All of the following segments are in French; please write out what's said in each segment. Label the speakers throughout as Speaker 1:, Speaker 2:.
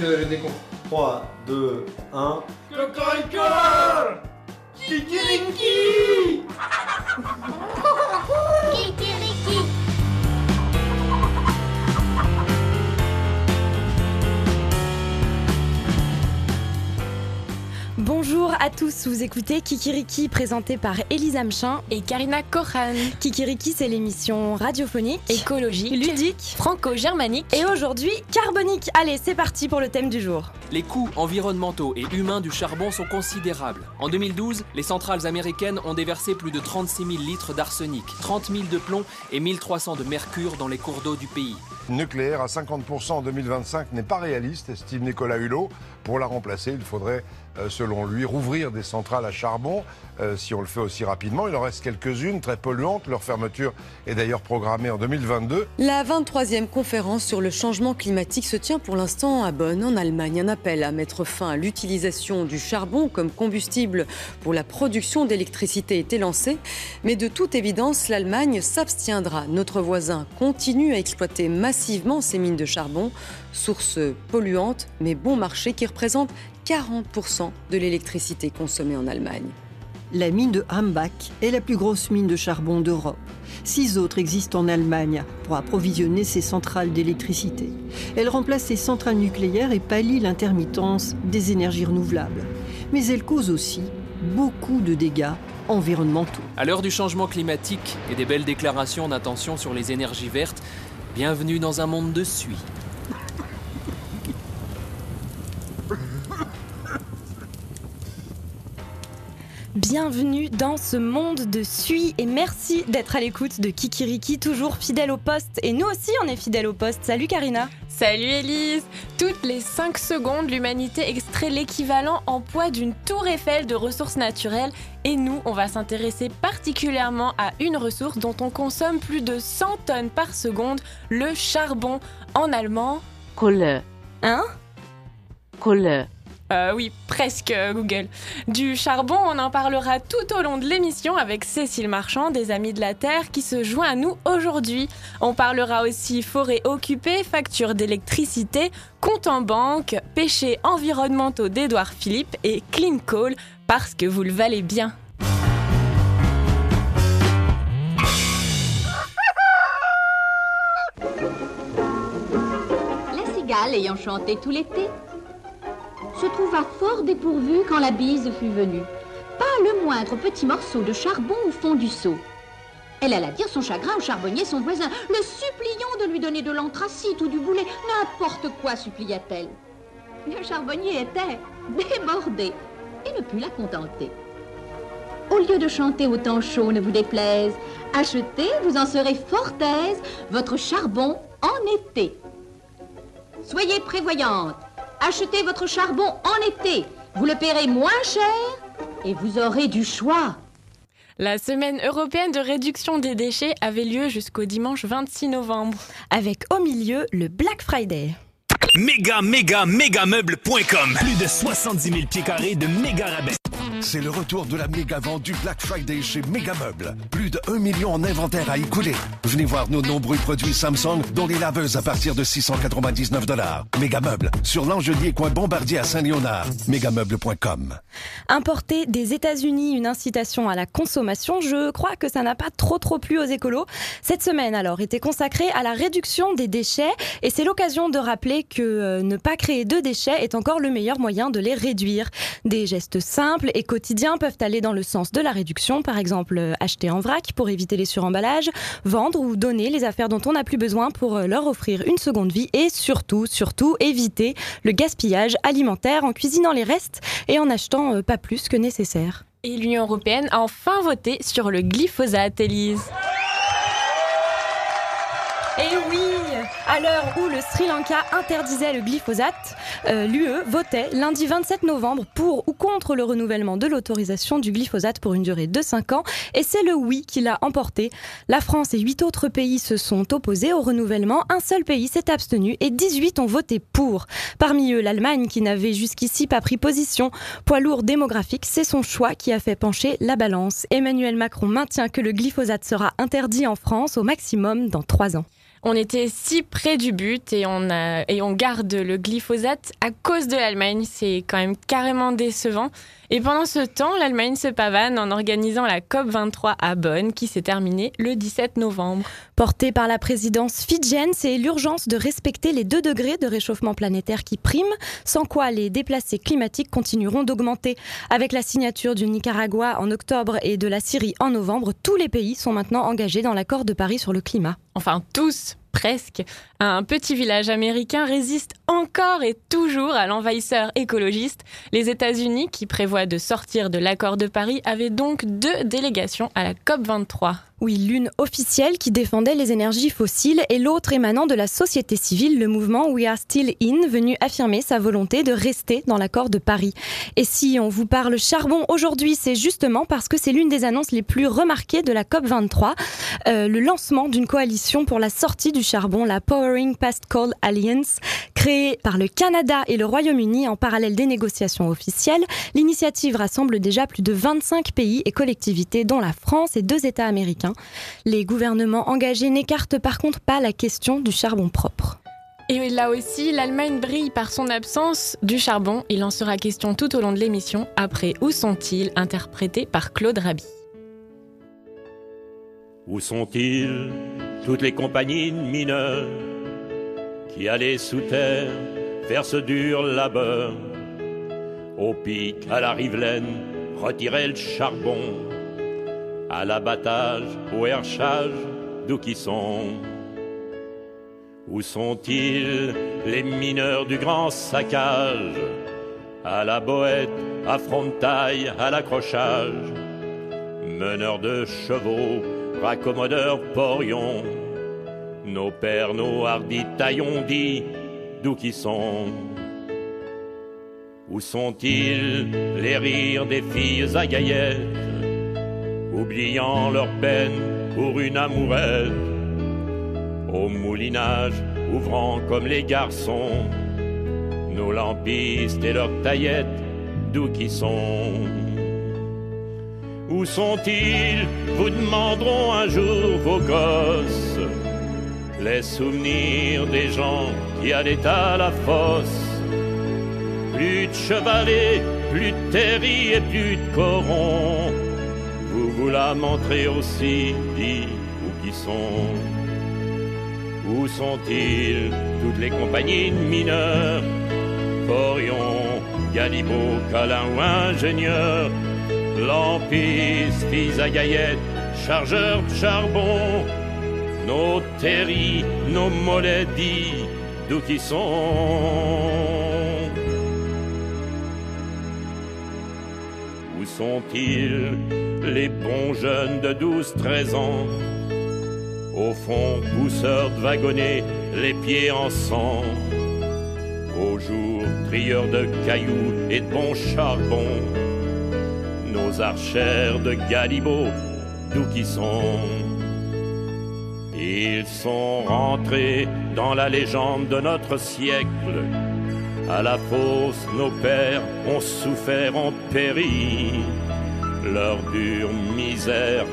Speaker 1: le, le décompte.
Speaker 2: 3, 2, 1.
Speaker 1: Cocorico
Speaker 3: Kikiriki
Speaker 4: Bonjour à tous, vous écoutez Kikiriki présenté par Elisa Mchin
Speaker 5: et Karina Kohan.
Speaker 4: Kikiriki c'est l'émission radiophonique,
Speaker 5: écologique,
Speaker 4: ludique,
Speaker 5: franco-germanique
Speaker 4: et aujourd'hui carbonique. Allez, c'est parti pour le thème du jour.
Speaker 6: Les coûts environnementaux et humains du charbon sont considérables. En 2012, les centrales américaines ont déversé plus de 36 000 litres d'arsenic, 30 000 de plomb et 1300 de mercure dans les cours d'eau du pays.
Speaker 7: Nucléaire à 50% en 2025 n'est pas réaliste, estime Nicolas Hulot. Pour la remplacer, il faudrait, selon lui, rouvrir des centrales à charbon. Euh, si on le fait aussi rapidement, il en reste quelques-unes très polluantes. Leur fermeture est d'ailleurs programmée en 2022.
Speaker 8: La 23e conférence sur le changement climatique se tient pour l'instant à Bonn, en Allemagne. Un appel à mettre fin à l'utilisation du charbon comme combustible pour la production d'électricité était lancé. Mais de toute évidence, l'Allemagne s'abstiendra. Notre voisin continue à exploiter massivement ces mines de charbon, source polluante mais bon marché qui représente 40% de l'électricité consommée en Allemagne.
Speaker 9: La mine de Hambach est la plus grosse mine de charbon d'Europe. Six autres existent en Allemagne pour approvisionner ces centrales d'électricité. Elle remplace les centrales nucléaires et pallie l'intermittence des énergies renouvelables. Mais elle cause aussi beaucoup de dégâts environnementaux.
Speaker 6: À l'heure du changement climatique et des belles déclarations d'intention sur les énergies vertes, bienvenue dans un monde de suie.
Speaker 4: Bienvenue dans ce monde de suie et merci d'être à l'écoute de Kikiriki, toujours fidèle au poste. Et nous aussi, on est fidèle au poste. Salut Karina.
Speaker 5: Salut Elise. Toutes les 5 secondes, l'humanité extrait l'équivalent en poids d'une tour Eiffel de ressources naturelles. Et nous, on va s'intéresser particulièrement à une ressource dont on consomme plus de 100 tonnes par seconde, le charbon. En allemand.
Speaker 3: Kohle.
Speaker 4: Hein?
Speaker 3: Kohle.
Speaker 5: Euh, oui, presque Google. Du charbon, on en parlera tout au long de l'émission avec Cécile Marchand des Amis de la Terre qui se joint à nous aujourd'hui. On parlera aussi forêt occupée, facture d'électricité, compte en banque, péchés environnementaux d'Édouard Philippe et clean coal parce que vous le valez bien.
Speaker 10: La cigale ayant chanté tout l'été se trouva fort dépourvue quand la bise fut venue. Pas le moindre petit morceau de charbon au fond du seau. Elle alla dire son chagrin au charbonnier, son voisin, le suppliant de lui donner de l'anthracite ou du boulet, n'importe quoi, supplia-t-elle. Le charbonnier était débordé et ne put la contenter. Au lieu de chanter au temps chaud, ne vous déplaise, achetez, vous en serez fort aise, votre charbon en été. Soyez prévoyante, achetez votre charbon en été. Vous le paierez moins cher et vous aurez du choix.
Speaker 5: La semaine européenne de réduction des déchets avait lieu jusqu'au dimanche 26 novembre.
Speaker 4: Avec au milieu le Black Friday.
Speaker 11: Méga, méga, méga meuble.com. Plus de 70 000 pieds carrés de méga rabais.
Speaker 12: C'est le retour de la méga vente du Black Friday chez Megameuble. Plus de 1 million en inventaire à écouler. Venez voir nos nombreux produits Samsung, dont les laveuses à partir de 699 dollars. Megameuble, sur l'Angelier coin Bombardier à Saint-Léonard. Megameuble.com.
Speaker 4: Importer des États-Unis une incitation à la consommation, je crois que ça n'a pas trop trop plu aux écolos. Cette semaine alors était consacrée à la réduction des déchets et c'est l'occasion de rappeler que euh, ne pas créer de déchets est encore le meilleur moyen de les réduire. Des gestes simples et quotidiens peuvent aller dans le sens de la réduction, par exemple euh, acheter en vrac pour éviter les suremballages, vendre ou donner les affaires dont on n'a plus besoin pour euh, leur offrir une seconde vie et surtout, surtout éviter le gaspillage alimentaire en cuisinant les restes et en achetant euh, pas plus que nécessaire.
Speaker 5: Et l'Union européenne a enfin voté sur le glyphosate, Elise.
Speaker 4: À l'heure où le Sri Lanka interdisait le glyphosate, euh, l'UE votait lundi 27 novembre pour ou contre le renouvellement de l'autorisation du glyphosate pour une durée de 5 ans. Et c'est le oui qui l'a emporté. La France et 8 autres pays se sont opposés au renouvellement. Un seul pays s'est abstenu et 18 ont voté pour. Parmi eux, l'Allemagne qui n'avait jusqu'ici pas pris position. Poids lourd démographique, c'est son choix qui a fait pencher la balance. Emmanuel Macron maintient que le glyphosate sera interdit en France au maximum dans 3 ans.
Speaker 5: On était si près du but et on, garde le glyphosate à cause de l'Allemagne. C'est quand même carrément décevant. Et pendant ce temps, l'Allemagne se pavane en organisant la COP23 à Bonn qui s'est terminée le 17 novembre.
Speaker 4: Portée par la présidence fidjienne, c'est l'urgence de respecter les 2 degrés de réchauffement planétaire qui priment, sans quoi les déplacés climatiques continueront d'augmenter. Avec la signature du Nicaragua en octobre et de la Syrie en novembre, tous les pays sont maintenant engagés dans l'accord de Paris sur le climat.
Speaker 5: Enfin tous, presque. Un petit village américain résiste encore et toujours à l'envahisseur écologiste. Les États-Unis, qui prévoient de sortir de l'accord de Paris, avaient donc deux délégations à la COP23.
Speaker 4: Oui, l'une officielle qui défendait les énergies fossiles et l'autre émanant de la société civile, le mouvement We Are Still In, venu affirmer sa volonté de rester dans l'accord de Paris. Et si on vous parle charbon aujourd'hui, c'est justement parce que c'est l'une des annonces les plus remarquées de la COP23, euh, le lancement d'une coalition pour la sortie du charbon, la Past Coal Alliance, créée par le Canada et le Royaume-Uni en parallèle des négociations officielles. L'initiative rassemble déjà plus de 25 pays et collectivités, dont la France et deux États américains. Les gouvernements engagés n'écartent par contre pas la question du charbon propre.
Speaker 5: Et là aussi, l'Allemagne brille par son absence du charbon. Il en sera question tout au long de l'émission. Après Où sont-ils interprété par Claude Rabi.
Speaker 1: Où sont-ils? Toutes les compagnies de mineurs qui allaient sous terre faire ce dur labeur. Au pic, à la rivelaine, retirer le charbon. À l'abattage, au herchage, d'où qui sont. Où sont-ils les mineurs du grand saccage? À la boette, à frontail, à l'accrochage. Meneurs de chevaux, raccommodeurs porions Nos pères, nos hardis taillons dit d'où qui sont. Où sont-ils les rires des filles à gaillettes oubliant leur peine pour une amourette, au moulinage ouvrant comme les garçons, nos lampistes et leurs taillettes, d'où qui sont? Où sont-ils? Vous demanderont un jour vos gosses, les souvenirs des gens qui allaient à la fosse. Plus de chevalets, plus de terris et plus de corons. Vous vous la montrez aussi, dit où qui sont? Où sont-ils toutes les compagnies de mineurs? Forion, Galibot, Calin ou ingénieur? Lampistes, fils à gaillettes, chargeurs de charbon? Nos terris, nos mollets dits, d'où qui sont. Où sont-ils les bons jeunes de 12-13 ans? Au fond, pousseurs de wagonnets, les pieds en sang. Au jour, trieurs de cailloux et de bons charbons. Nos archères de Galibot, d'où qui sont? Ils sont rentrés dans la légende de notre siècle à la fosse, nos pères ont souffert, ont péri. Leur dure misère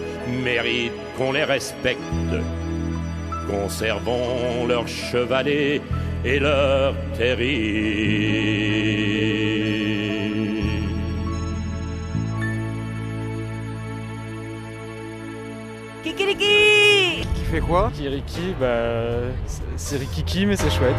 Speaker 1: mérite qu'on les respecte. Conservons leurs chevalets et leurs terris.
Speaker 13: Fait quoi Kikiriki, bah. C'est Rikiki, mais c'est chouette.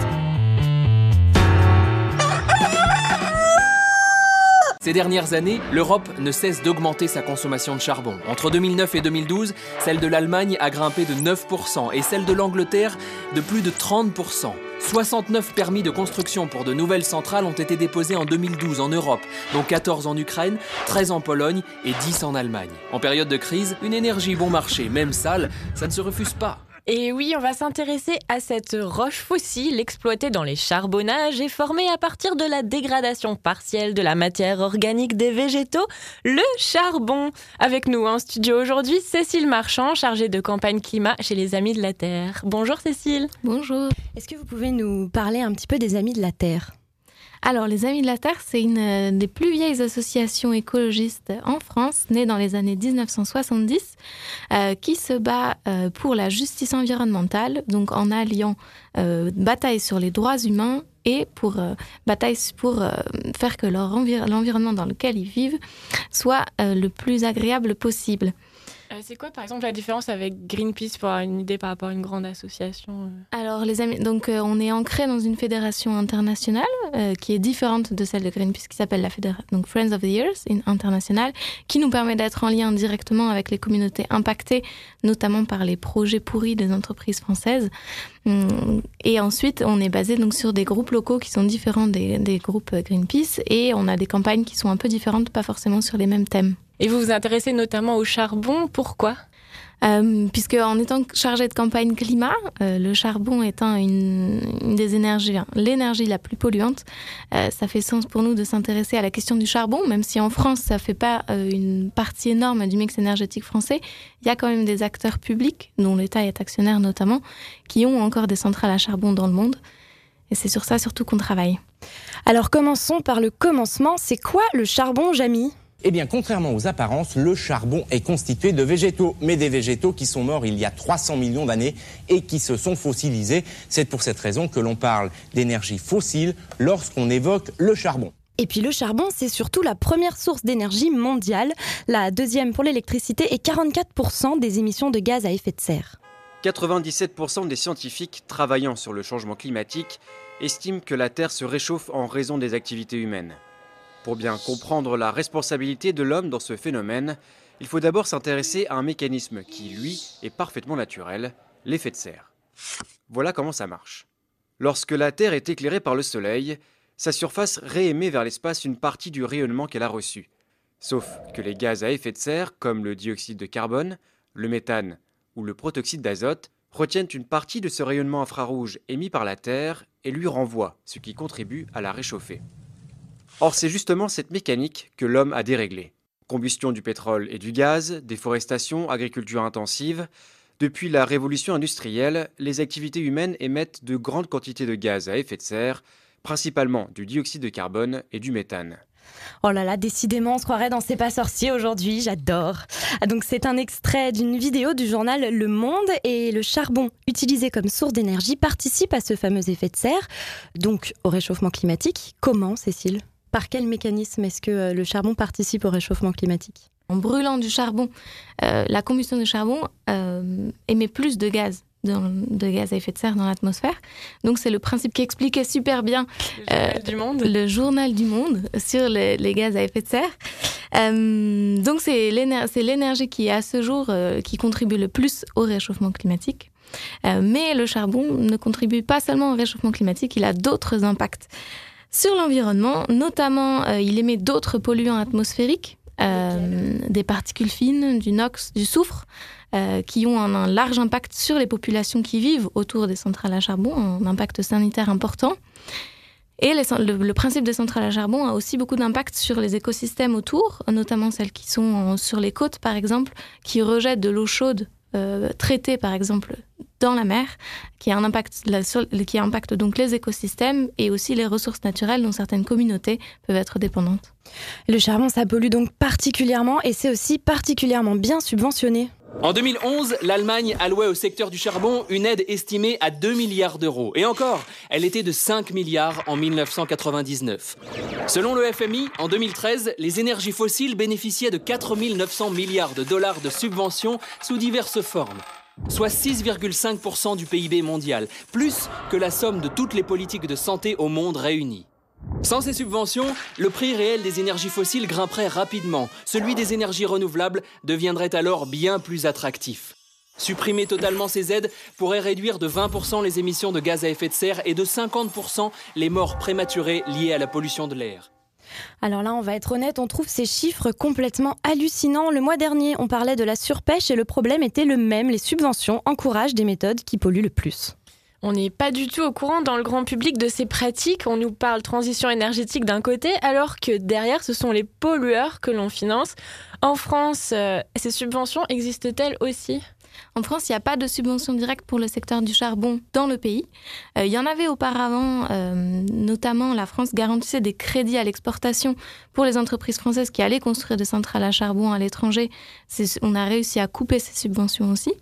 Speaker 6: Ces dernières années, l'Europe ne cesse d'augmenter sa consommation de charbon. Entre 2009 et 2012, celle de l'Allemagne a grimpé de 9% et celle de l'Angleterre de plus de 30%. 69 permis de construction pour de nouvelles centrales ont été déposés en 2012 en Europe, dont 14 en Ukraine, 13 en Pologne et 10 en Allemagne. En période de crise, une énergie bon marché, même sale, ça ne se refuse pas.
Speaker 5: Et oui, on va s'intéresser à cette roche fossile exploitée dans les charbonnages et formée à partir de la dégradation partielle de la matière organique des végétaux, le charbon. Avec nous en studio aujourd'hui, Cécile Marchand, chargée de campagne climat chez les Amis de la Terre. Bonjour Cécile.
Speaker 4: Bonjour. Est-ce que vous pouvez nous parler un petit peu des Amis de la Terre?
Speaker 14: Alors, les Amis de la Terre, c'est une euh, des plus vieilles associations écologistes en France, née dans les années 1970, euh, qui se bat euh, pour la justice environnementale, donc en alliant bataille sur les droits humains et pour bataille pour faire que l'environnement dans lequel ils vivent soit le plus agréable possible.
Speaker 5: Euh, c'est quoi, par exemple, la différence avec Greenpeace pour avoir une idée par rapport à une grande association euh
Speaker 14: Alors, les amis, donc euh, on est ancré dans une fédération internationale euh, qui est différente de celle de Greenpeace, qui s'appelle la fédération donc Friends of the Earth in- internationale, qui nous permet d'être en lien directement avec les communautés impactées, notamment par les projets pourris des entreprises françaises. Hum, Et ensuite, on est basé donc sur des groupes locaux qui sont différents des, des groupes Greenpeace, et on a des campagnes qui sont un peu différentes, pas forcément sur les mêmes thèmes.
Speaker 5: Et vous vous intéressez notamment au charbon, pourquoi?
Speaker 14: Euh, puisque en étant chargé de campagne climat, euh, le charbon étant une, une des énergies, hein, l'énergie la plus polluante, euh, ça fait sens pour nous de s'intéresser à la question du charbon, même si en France ça fait pas euh, une partie énorme du mix énergétique français. Il y a quand même des acteurs publics, dont l'État est actionnaire notamment, qui ont encore des centrales à charbon dans le monde. Et c'est sur ça surtout qu'on travaille.
Speaker 4: Alors commençons par le commencement. C'est quoi le charbon, Jamy
Speaker 15: Eh bien, contrairement aux apparences, le charbon est constitué de végétaux, mais des végétaux qui sont morts il y a 300 millions d'années et qui se sont fossilisés. C'est pour cette raison que l'on parle d'énergie fossile lorsqu'on évoque le charbon.
Speaker 4: Et puis le charbon, c'est surtout la première source d'énergie mondiale, la deuxième pour l'électricité et 44% des émissions de gaz à effet de serre.
Speaker 16: 97% des scientifiques travaillant sur le changement climatique estiment que la Terre se réchauffe en raison des activités humaines. Pour bien comprendre la responsabilité de l'homme dans ce phénomène, il faut d'abord s'intéresser à un mécanisme qui, lui, est parfaitement naturel, l'effet de serre. Voilà comment ça marche. Lorsque la Terre est éclairée par le Soleil, sa surface réémet vers l'espace une partie du rayonnement qu'elle a reçu. Sauf que les gaz à effet de serre, comme le dioxyde de carbone, le méthane ou le protoxyde d'azote, retiennent une partie de ce rayonnement infrarouge émis par la Terre et lui renvoient, ce qui contribue à la réchauffer. Or, c'est justement cette mécanique que l'homme a déréglée. Combustion du pétrole et du gaz, déforestation, agriculture intensive. Depuis la révolution industrielle, les activités humaines émettent de grandes quantités de gaz à effet de serre, principalement du dioxyde de carbone et du méthane.
Speaker 4: Oh là là, décidément, on se croirait dans C'est pas sorcier aujourd'hui, j'adore. Ah, donc c'est un extrait d'une vidéo du journal Le Monde et le charbon utilisé comme source d'énergie participe à ce fameux effet de serre, donc au réchauffement climatique. Comment, Cécile? Par quel mécanisme est-ce que euh, le charbon participe au réchauffement climatique?
Speaker 14: En brûlant du charbon, euh, la combustion du charbon euh, émet plus de gaz. dans- de gaz à effet de serre dans l'atmosphère. Donc c'est le principe qui expliquait super bien euh,
Speaker 5: du monde.
Speaker 14: le journal du monde sur les, les gaz à effet de serre. Euh, donc c'est l'éner- c'est l'énergie qui à ce jour euh, qui contribue le plus au réchauffement climatique. Euh, mais le charbon ne contribue pas seulement au réchauffement climatique, il a d'autres impacts sur l'environnement, notamment euh, il émet d'autres polluants atmosphériques, euh, des particules fines, du NOx, du soufre, euh, qui ont un, un large impact sur les populations qui vivent autour des centrales à charbon, un impact sanitaire important. Et les le, le principe des centrales à charbon a aussi beaucoup d'impact sur les écosystèmes autour, notamment celles qui sont en- sur les côtes, par exemple, qui rejettent de l'eau chaude euh, par exemple, dans la mer, qui, a un impact, sur- qui impacte donc les écosystèmes et aussi les ressources naturelles dont certaines communautés peuvent être dépendantes.
Speaker 4: Le charbon, ça pollue donc particulièrement et c'est aussi particulièrement bien subventionné.
Speaker 6: En 2011, l'Allemagne allouait au secteur du charbon une aide estimée à 2 milliards d'euros. Et encore, elle était de 5 milliards en 1999. Selon le FMI, en 2013, les énergies fossiles bénéficiaient de 4 900 milliards de dollars de subventions sous diverses formes soit 6,5% du PIB mondial, plus que la somme de toutes les politiques de santé au monde réunies. Sans ces subventions, le prix réel des énergies fossiles grimperait rapidement. Celui des énergies renouvelables deviendrait alors bien plus attractif. Supprimer totalement ces aides pourrait réduire de 20% les émissions de gaz à effet de serre et de 50% les morts prématurées liées à la pollution de l'air.
Speaker 4: Alors là, on va être honnête, on trouve ces chiffres complètement hallucinants. Le mois dernier, on parlait de la surpêche et le problème était le même. Les subventions encouragent des méthodes qui polluent le plus.
Speaker 5: On n'est pas du tout au courant dans le grand public de ces pratiques. On nous parle transition énergétique d'un côté, alors que derrière, ce sont les pollueurs que l'on finance. En France, euh, ces subventions existent-elles aussi?
Speaker 14: En France, il n'y a pas de subvention directe pour le secteur du charbon dans le pays. Euh, il y en avait auparavant, euh, notamment la France garantissait des crédits à l'exportation pour les entreprises françaises qui allaient construire des centrales à charbon à l'étranger. On a réussi à couper ces subventions aussi.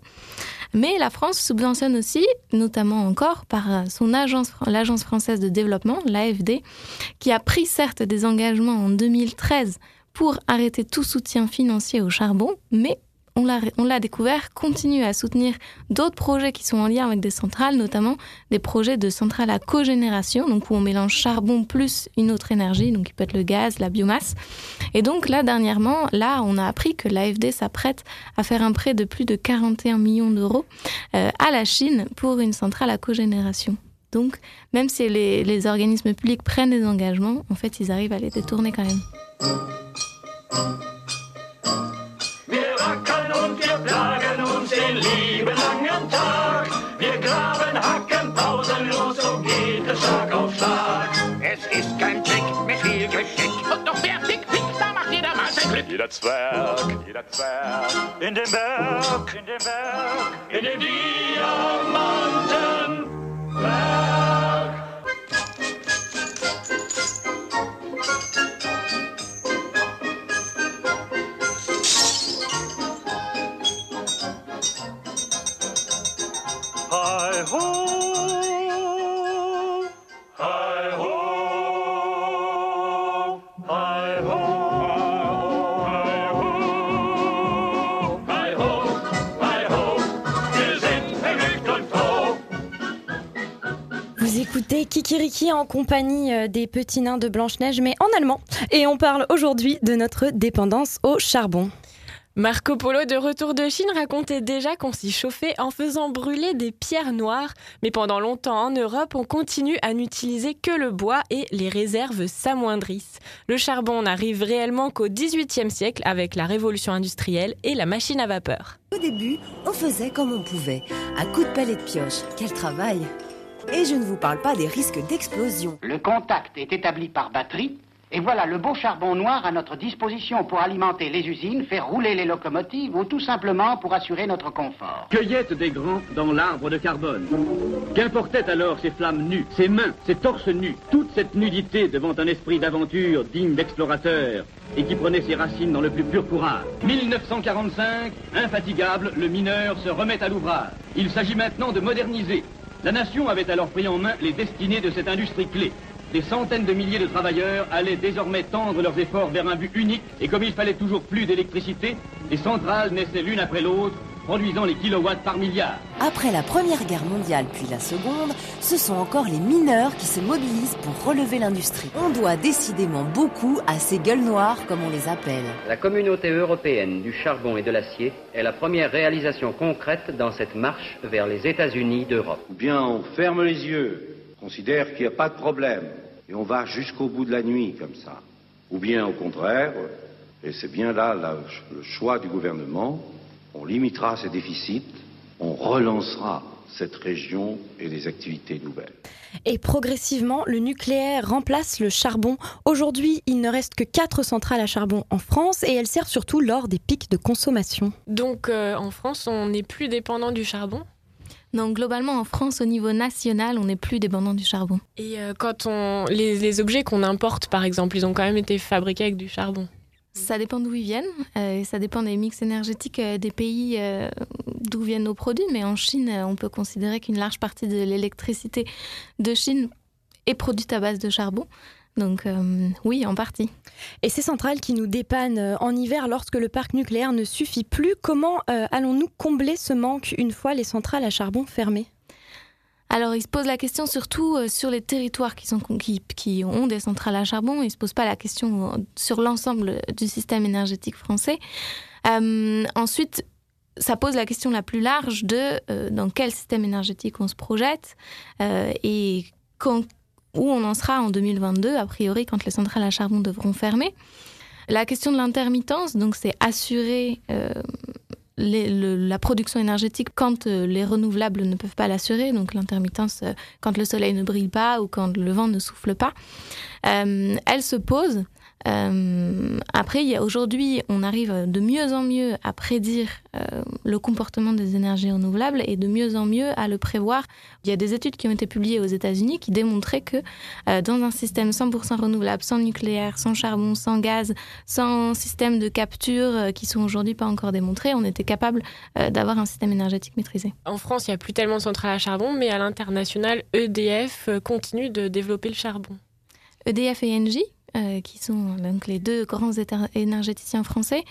Speaker 14: Mais la France subventionne aussi, notamment encore par son agence, l'Agence française de développement, l'AFD, qui a pris certes des engagements en 2013 pour arrêter tout soutien financier au charbon, mais on l'a découvert, continue à soutenir d'autres projets qui sont en lien avec des centrales, notamment des projets de centrales à cogénération, donc où on mélange charbon plus une autre énergie, donc qui peut être le gaz, la biomasse. Et donc là, dernièrement, là, on a appris que l'AFD s'apprête à faire un prêt de plus de 41 millions d'euros euh, à la Chine pour une centrale à cogénération. Donc, même si les, les organismes publics prennent des engagements, en fait, ils arrivent à les détourner quand même. Plagen uns den lieben langen Tag. Wir graben, hacken pausenlos, so geht es Schlag auf Schlag. Es ist kein Trick mit viel Geschick. Und doch wer fick, fick, da macht jeder mal sein Glück. Jeder Zwerg, jeder Zwerg. In dem Berg, in dem Berg, in dem Diamantenberg.
Speaker 4: Kikiriki en compagnie euh, des petits nains de Blanche-Neige, mais en allemand. Et on parle aujourd'hui de notre dépendance au charbon.
Speaker 5: Marco Polo, de retour de Chine, racontait déjà qu'on s'y chauffait en faisant brûler des pierres noires. Mais pendant longtemps en Europe, on continue à n'utiliser que le bois et les réserves s'amoindrissent. Le charbon n'arrive réellement qu'au XVIIIe siècle avec la révolution industrielle et la machine à vapeur.
Speaker 17: Au début, on faisait comme on pouvait, à coups de pelle et de pioche. Quel travail Et je ne vous parle pas des risques d'explosion.
Speaker 18: Le contact est établi par batterie et voilà le beau charbon noir à notre disposition pour alimenter les usines, faire rouler les locomotives ou tout simplement pour assurer notre confort.
Speaker 19: Cueillette des grands dans l'arbre de carbone. Qu'importaient alors ces flammes nues, ces mains, ces torses nus, toute cette nudité devant un esprit d'aventure digne d'explorateur et qui prenait ses racines dans le plus pur courage? 1945, infatigable, le mineur se remet à l'ouvrage. Il s'agit maintenant de moderniser. La nation avait alors pris en main les destinées de cette industrie clé. Des centaines de milliers de travailleurs allaient désormais tendre leurs efforts vers un but unique, et comme il fallait toujours plus d'électricité, les centrales naissaient l'une après l'autre, produisant les kilowatts par milliard.
Speaker 17: Après la Première Guerre mondiale puis la Seconde, ce sont encore les mineurs qui se mobilisent pour relever l'industrie. On doit décidément beaucoup à ces gueules noires, comme on les appelle.
Speaker 20: La communauté européenne du charbon et de l'acier est la première réalisation concrète dans cette marche vers les États-Unis d'Europe.
Speaker 21: Bien, on ferme les yeux considère qu'il n'y a pas de problème et on va jusqu'au bout de la nuit comme ça. Ou bien au contraire, et c'est bien là, le choix du gouvernement, on limitera ces déficits, on relancera cette région et des activités nouvelles.
Speaker 4: Et progressivement, le nucléaire remplace le charbon. Aujourd'hui, il ne reste que 4 centrales à charbon en France et elles servent surtout lors des pics de consommation.
Speaker 5: Donc euh, en France, on n'est plus dépendant du charbon?
Speaker 14: Donc globalement, en France, au niveau national, on n'est plus dépendant du charbon.
Speaker 5: Et euh, quand on les, objets qu'on importe, par exemple, ils ont quand même été fabriqués avec du charbon.
Speaker 14: Ça dépend d'où ils viennent, euh, ça dépend des mix énergétiques euh, des pays d'où viennent nos produits, mais en Chine, on peut considérer qu'une large partie de l'électricité de Chine est produite à base de charbon. Donc euh, oui, en partie.
Speaker 4: Et ces centrales qui nous dépannent euh, en hiver lorsque le parc nucléaire ne suffit plus, comment euh, allons-nous combler ce manque une fois les centrales à charbon fermées?
Speaker 14: Alors, il se pose la question surtout sur les territoires qui, ont des centrales à charbon. Il ne se pose pas la question sur l'ensemble du système énergétique français. ensuite, ça pose la question la plus large de dans quel système énergétique on se projette et où on en sera en 2022, a priori, quand les centrales à charbon devront fermer. La question de l'intermittence, donc c'est assurer euh, la production énergétique quand euh, les renouvelables ne peuvent pas l'assurer, donc l'intermittence euh, quand le soleil ne brille pas ou quand le vent ne souffle pas, elle se pose Euh, après, aujourd'hui, on arrive de mieux en mieux à prédire euh, le comportement des énergies renouvelables et de mieux en mieux à le prévoir. Il y a des études qui ont été publiées aux États-Unis qui démontraient que euh, dans un système 100% renouvelable, sans nucléaire, sans charbon, sans gaz, sans système de capture qui sont aujourd'hui pas encore démontrés, on était capable d'avoir un système énergétique maîtrisé.
Speaker 5: En France, il n'y a plus tellement de centrales à charbon, mais à l'international, EDF continue de développer le charbon.
Speaker 14: EDF et Engie, euh, qui sont donc les deux grands énergéticiens français.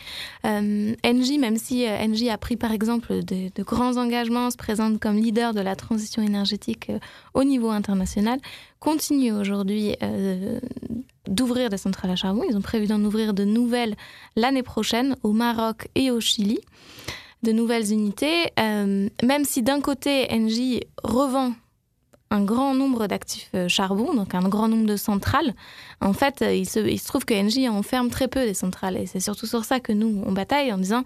Speaker 14: Euh, même si euh, Engie a pris par exemple de, grands engagements, se présente comme leader de la transition énergétique euh, au niveau international, continue aujourd'hui d'ouvrir des centrales à charbon. Ils ont prévu d'en ouvrir de nouvelles l'année prochaine au Maroc et au Chili de nouvelles unités, même si d'un côté Engie revend un grand nombre d'actifs euh, charbon, donc un grand nombre de centrales. En fait, euh, il se, trouve que Engie enferme très peu des centrales. Et c'est surtout sur ça que nous, on bataille en disant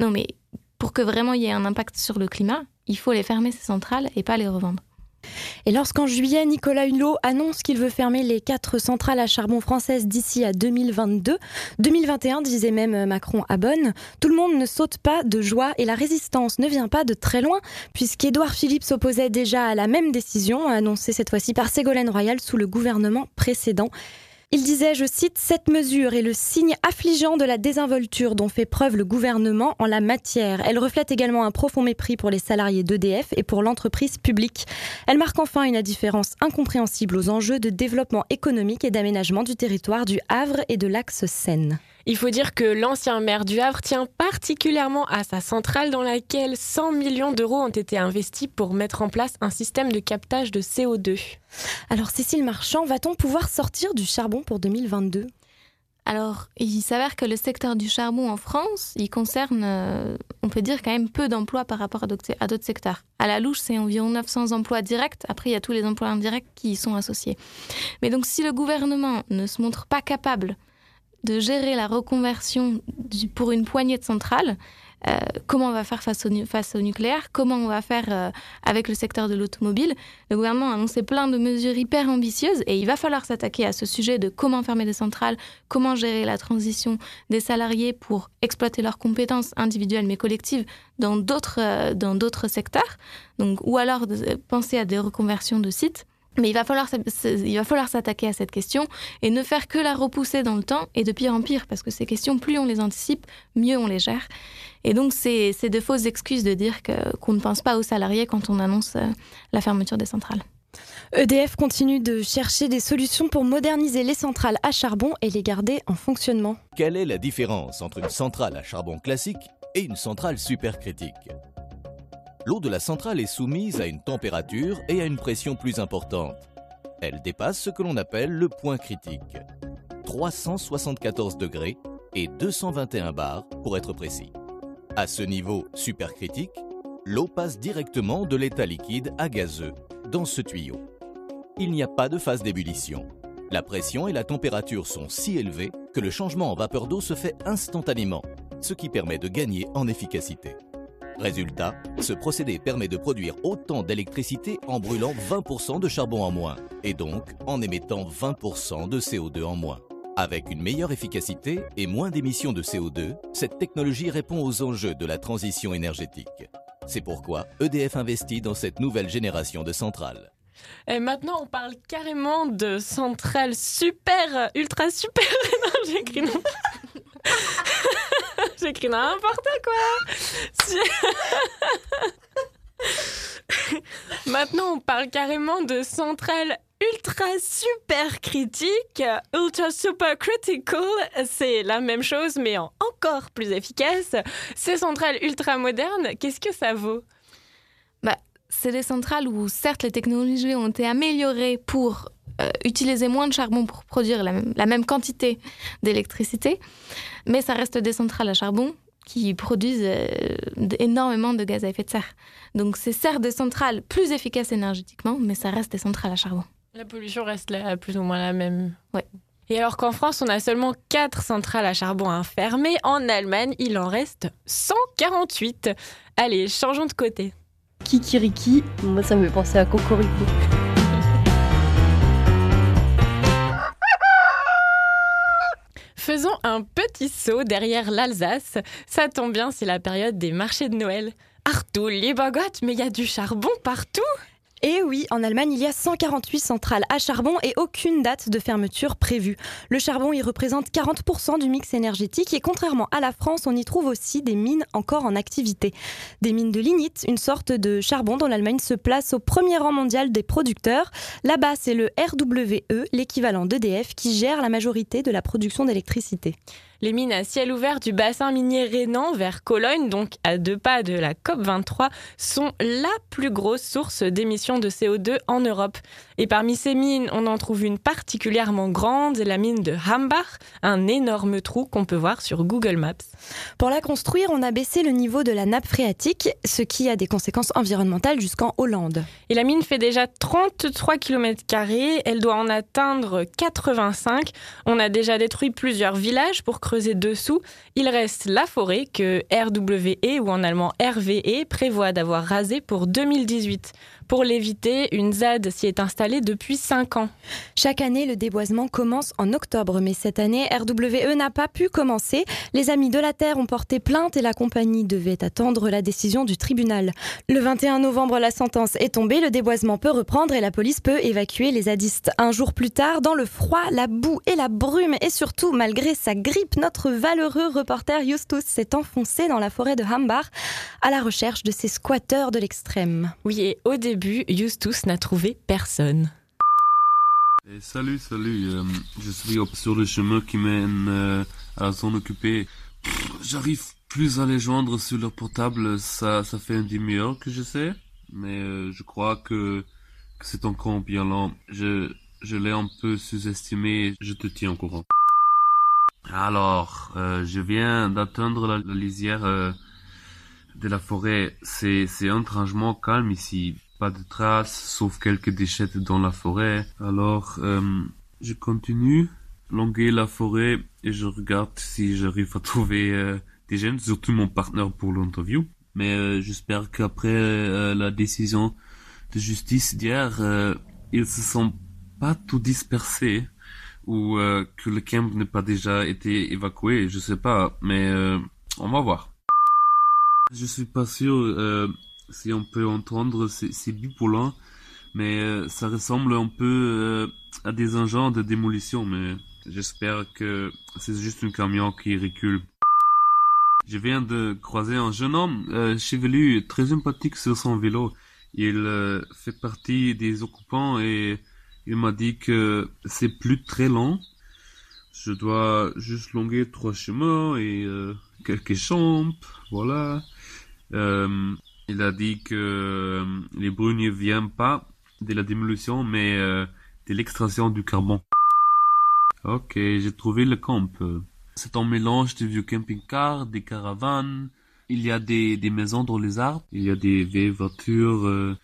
Speaker 14: non, mais pour que vraiment il y ait un impact sur le climat, il faut les fermer, ces centrales, et pas les revendre.
Speaker 4: Et lorsqu'en juillet, Nicolas Hulot annonce qu'il veut fermer les quatre centrales à charbon françaises d'ici à 2022, 2021 disait même Macron à Bonn, tout le monde ne saute pas de joie et la résistance ne vient pas de très loin, puisqu'Édouard Philippe s'opposait déjà à la même décision, annoncée cette fois-ci par Ségolène Royal sous le gouvernement précédent. Il disait, je cite, Cette mesure est le signe affligeant de la désinvolture dont fait preuve le gouvernement en la matière. Elle reflète également un profond mépris pour les salariés d'EDF et pour l'entreprise publique. Elle marque enfin une indifférence incompréhensible aux enjeux de développement économique et d'aménagement du territoire du Havre et de l'axe Seine.
Speaker 5: Il faut dire que l'ancien maire du Havre tient particulièrement à sa centrale dans laquelle 100 millions d'euros ont été investis pour mettre en place un système de captage de CO2.
Speaker 4: Alors Cécile Marchand, va-t-on pouvoir sortir du charbon pour 2022
Speaker 14: Alors, il s'avère que le secteur du charbon en France, il concerne, euh, on peut dire, quand même peu d'emplois par rapport à d'autres à d'autres secteurs. À la louche, c'est environ 900 emplois directs. Après, il y a tous les emplois indirects qui y sont associés. Mais donc, si le gouvernement ne se montre pas capable de gérer la reconversion pour une poignée de centrales, euh, comment on va faire face au, nucléaire, comment on va faire euh, avec le secteur de l'automobile. Le gouvernement a annoncé plein de mesures hyper ambitieuses et il va falloir s'attaquer à ce sujet de comment fermer des centrales, comment gérer la transition des salariés pour exploiter leurs compétences individuelles mais collectives dans d'autres euh, secteurs. Donc, ou alors de- penser à des reconversions de sites. Mais il va falloir s'ab- s- il va falloir s'attaquer à cette question et ne faire que la repousser dans le temps et de pire en pire parce que ces questions, plus on les anticipe, mieux on les gère. Et donc c'est c'est de fausses excuses de dire que- qu'on ne pense pas aux salariés quand on annonce euh, la fermeture des centrales.
Speaker 4: EDF continue de chercher des solutions pour moderniser les centrales à charbon et les garder en fonctionnement.
Speaker 22: Quelle est la différence entre une centrale à charbon classique et une centrale supercritique L'eau de la centrale est soumise à une température et à une pression plus importante. Elle dépasse ce que l'on appelle le point critique. 374 degrés et 221 bars pour être précis. À ce niveau supercritique, l'eau passe directement de l'état liquide à gazeux dans ce tuyau. Il n'y a pas de phase d'ébullition. La pression et la température sont si élevées que le changement en vapeur d'eau se fait instantanément, ce qui permet de gagner en efficacité. Résultat, ce procédé permet de produire autant d'électricité en brûlant 20% de charbon en moins, et donc en émettant 20% de CO2 en moins. Avec une meilleure efficacité et moins d'émissions de CO2, cette technologie répond aux enjeux de la transition énergétique. C'est pourquoi EDF investit dans cette nouvelle génération de centrales.
Speaker 5: Et maintenant, on parle carrément de centrales super, ultra super. non, j'ai écrit non? j'ai écrit n'importe quoi. Maintenant, on parle carrément de centrales ultra super critiques. Ultra super critical, c'est la même chose, mais en encore plus efficace. Ces centrales ultra modernes, qu'est-ce que ça vaut?
Speaker 14: Bah, c'est des centrales où certes les technologies ont été améliorées pour euh, utiliser moins de charbon pour produire la même, la même quantité d'électricité, mais ça reste des centrales à charbon qui produisent euh, énormément de gaz à effet de serre. Donc c'est certes des centrales plus efficaces énergétiquement, mais ça reste des centrales à charbon.
Speaker 5: La pollution reste là, plus ou moins la même.
Speaker 14: Ouais.
Speaker 5: Et alors qu'en France, on a seulement 4 centrales à charbon à fermer, en Allemagne, il en reste 148. Allez, changeons de côté.
Speaker 23: Kikiriki, moi ça me fait penser à Cocorico.
Speaker 5: Faisons un petit saut derrière l'Alsace. Ça tombe bien, c'est la période des marchés de Noël. Arthur, les bagottes, mais il y a du charbon partout
Speaker 4: et oui, en Allemagne, il y a 148 centrales à charbon et aucune date de fermeture prévue. Le charbon y représente 40% du mix énergétique et contrairement à la France, on y trouve aussi des mines encore en activité. Des mines de lignite, une sorte de charbon dont l'Allemagne se place au premier rang mondial des producteurs. Là-bas, c'est le RWE, l'équivalent d'EDF, qui gère la majorité de la production d'électricité.
Speaker 5: Les mines à ciel ouvert du bassin minier Rénan vers Cologne, donc à deux pas de la COP23, sont la plus grosse source d'émissions de CO2 en Europe. Et parmi ces mines, on en trouve une particulièrement grande, la mine de Hambach, un énorme trou qu'on peut voir sur Google Maps.
Speaker 4: Pour la construire, on a baissé le niveau de la nappe phréatique, ce qui a des conséquences environnementales jusqu'en Hollande.
Speaker 5: Et la mine fait déjà 33 km, elle doit en atteindre 85. On a déjà détruit plusieurs villages pour creuser dessous, il reste la forêt que RWE ou en allemand RVE prévoit d'avoir rasé pour 2018. Pour l'éviter, une ZAD s'y est installée depuis 5 ans.
Speaker 4: Chaque année, le déboisement commence en octobre, mais cette année, RWE n'a pas pu commencer. Les Amis de la Terre ont porté plainte et la compagnie devait attendre la décision du tribunal. Le 21 novembre, la sentence est tombée, le déboisement peut reprendre et la police peut évacuer les zadistes. Un jour plus tard, dans le froid, la boue et la brume, et surtout malgré sa grippe, notre valeureux reporter Justus s'est enfoncé dans la forêt de Hambach à la recherche de ces squatteurs de l'extrême.
Speaker 5: Oui, et au début, Justus n'a trouvé personne.
Speaker 24: Et salut, salut. Euh, je suis sur le chemin qui mène euh, à la zone occupée. J'arrive plus à les joindre sur leur portable. Ça, ça fait une demi-heure que je sais. Mais euh, je crois que, que c'est encore bien lent. Je, je l'ai un peu sous-estimé. Je te tiens au courant. Alors, je viens d'atteindre la, lisière de la forêt. C'est, c'est étrangement calme ici pas de traces, sauf quelques déchets dans la forêt. Alors, euh, je continue, longuer la forêt et je regarde si j'arrive à trouver euh, des jeunes, surtout mon partenaire pour l'interview. Mais euh, j'espère qu'après la décision de justice d'hier, ils se sont pas tout dispersés ou que le camp n'ait pas déjà été évacué, je sais pas, mais on va voir. Je suis pas sûr si on peut entendre, c'est bipolant, mais euh, ça ressemble un peu euh, à des engins de démolition, mais j'espère que c'est juste un camion qui recule. Je viens de croiser un jeune homme euh, chevelu, très sympathique sur son vélo. Il fait partie des occupants et il m'a dit que c'est plus très long. Je dois juste longuer trois chemins et quelques chambres, voilà. Euh, il a dit que euh, les bruits ne viennent pas de la démolition, mais euh, de l'extraction du carbone. Ok, j'ai trouvé le camp. C'est un mélange de vieux camping-cars, des caravanes. Il y a des, des maisons dans les arbres. Il y a des vieilles voitures. Euh,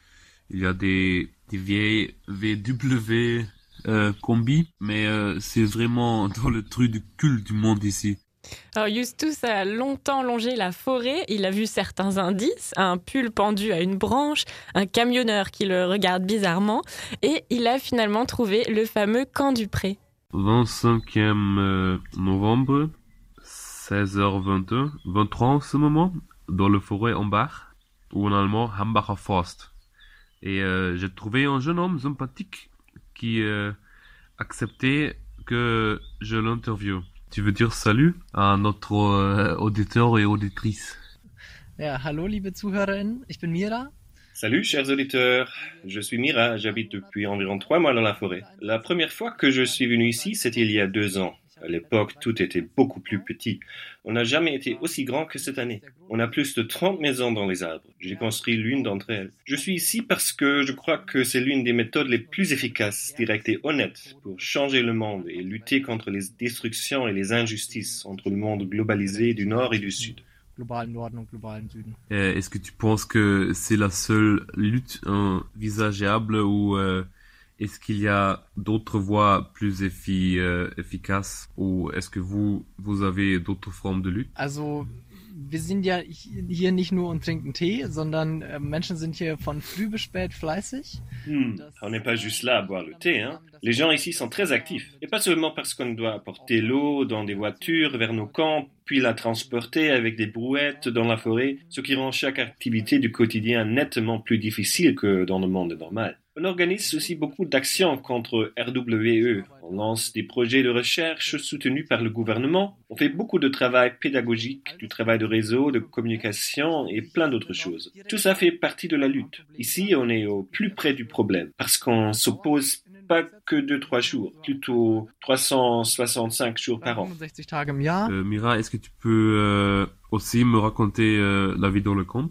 Speaker 24: il y a des, des vieilles VW euh, combi. Mais c'est vraiment dans le truc du culte du monde ici.
Speaker 5: Alors Justus a longtemps longé la forêt, il a vu certains indices, un pull pendu à une branche, un camionneur qui le regarde bizarrement, et il a finalement trouvé le fameux camp du pré.
Speaker 24: 25e euh, novembre, 16h22, 23 en ce moment, dans le forêt Hambach, ou en allemand Hambacher Forst. Et euh, j'ai trouvé un jeune homme sympathique qui euh, acceptait que je l'interviewe. Tu veux dire salut à notre euh, auditeur et auditrice?
Speaker 25: Ja, hallo liebe Zuhörerinnen, ich bin Mira.
Speaker 26: Salut chers auditeurs, je suis Mira, j'habite depuis environ trois mois dans la forêt. La première fois que je suis venu ici, c'était il y a deux ans. À l'époque, tout était beaucoup plus petit. On n'a jamais été aussi grand que cette année. On a plus de 30 maisons dans les arbres. J'ai construit l'une d'entre elles. Je suis ici parce que je crois que c'est l'une des méthodes les plus efficaces, directes et honnêtes pour changer le monde et lutter contre les destructions et les injustices entre le monde globalisé du Nord et du Sud.
Speaker 24: Euh, est-ce que tu penses que c'est la seule lutte envisageable ou euh, est-ce qu'il y a d'autres voies plus effi euh, efficaces ou est-ce que vous, vous avez d'autres formes de lutte?
Speaker 25: Also, wir sind ja hier nicht nur und trinken Tee, sondern äh, Menschen sind hier von früh bis spät fleißig.
Speaker 26: Hmm, on n'est pas juste là à boire le thé. Hein. Les gens ici sont très actifs. Et pas seulement parce qu'on doit apporter l'eau dans des voitures vers nos camps, puis la transporter avec des brouettes dans la forêt, ce qui rend chaque activité du quotidien nettement plus difficile que dans le monde normal. On organise aussi beaucoup d'actions contre RWE. On lance des projets de recherche soutenus par le gouvernement. On fait beaucoup de travail pédagogique, du travail de réseau, de communication et plein d'autres choses. Tout ça fait partie de la lutte. Ici, on est au plus près du problème parce qu'on s'oppose pas que 2-3 jours, plutôt 365 jours par an.
Speaker 25: 65 Tage im Jahr.
Speaker 24: Euh, Mira, est-ce que tu peux euh, aussi me raconter euh, la vie dans le camp?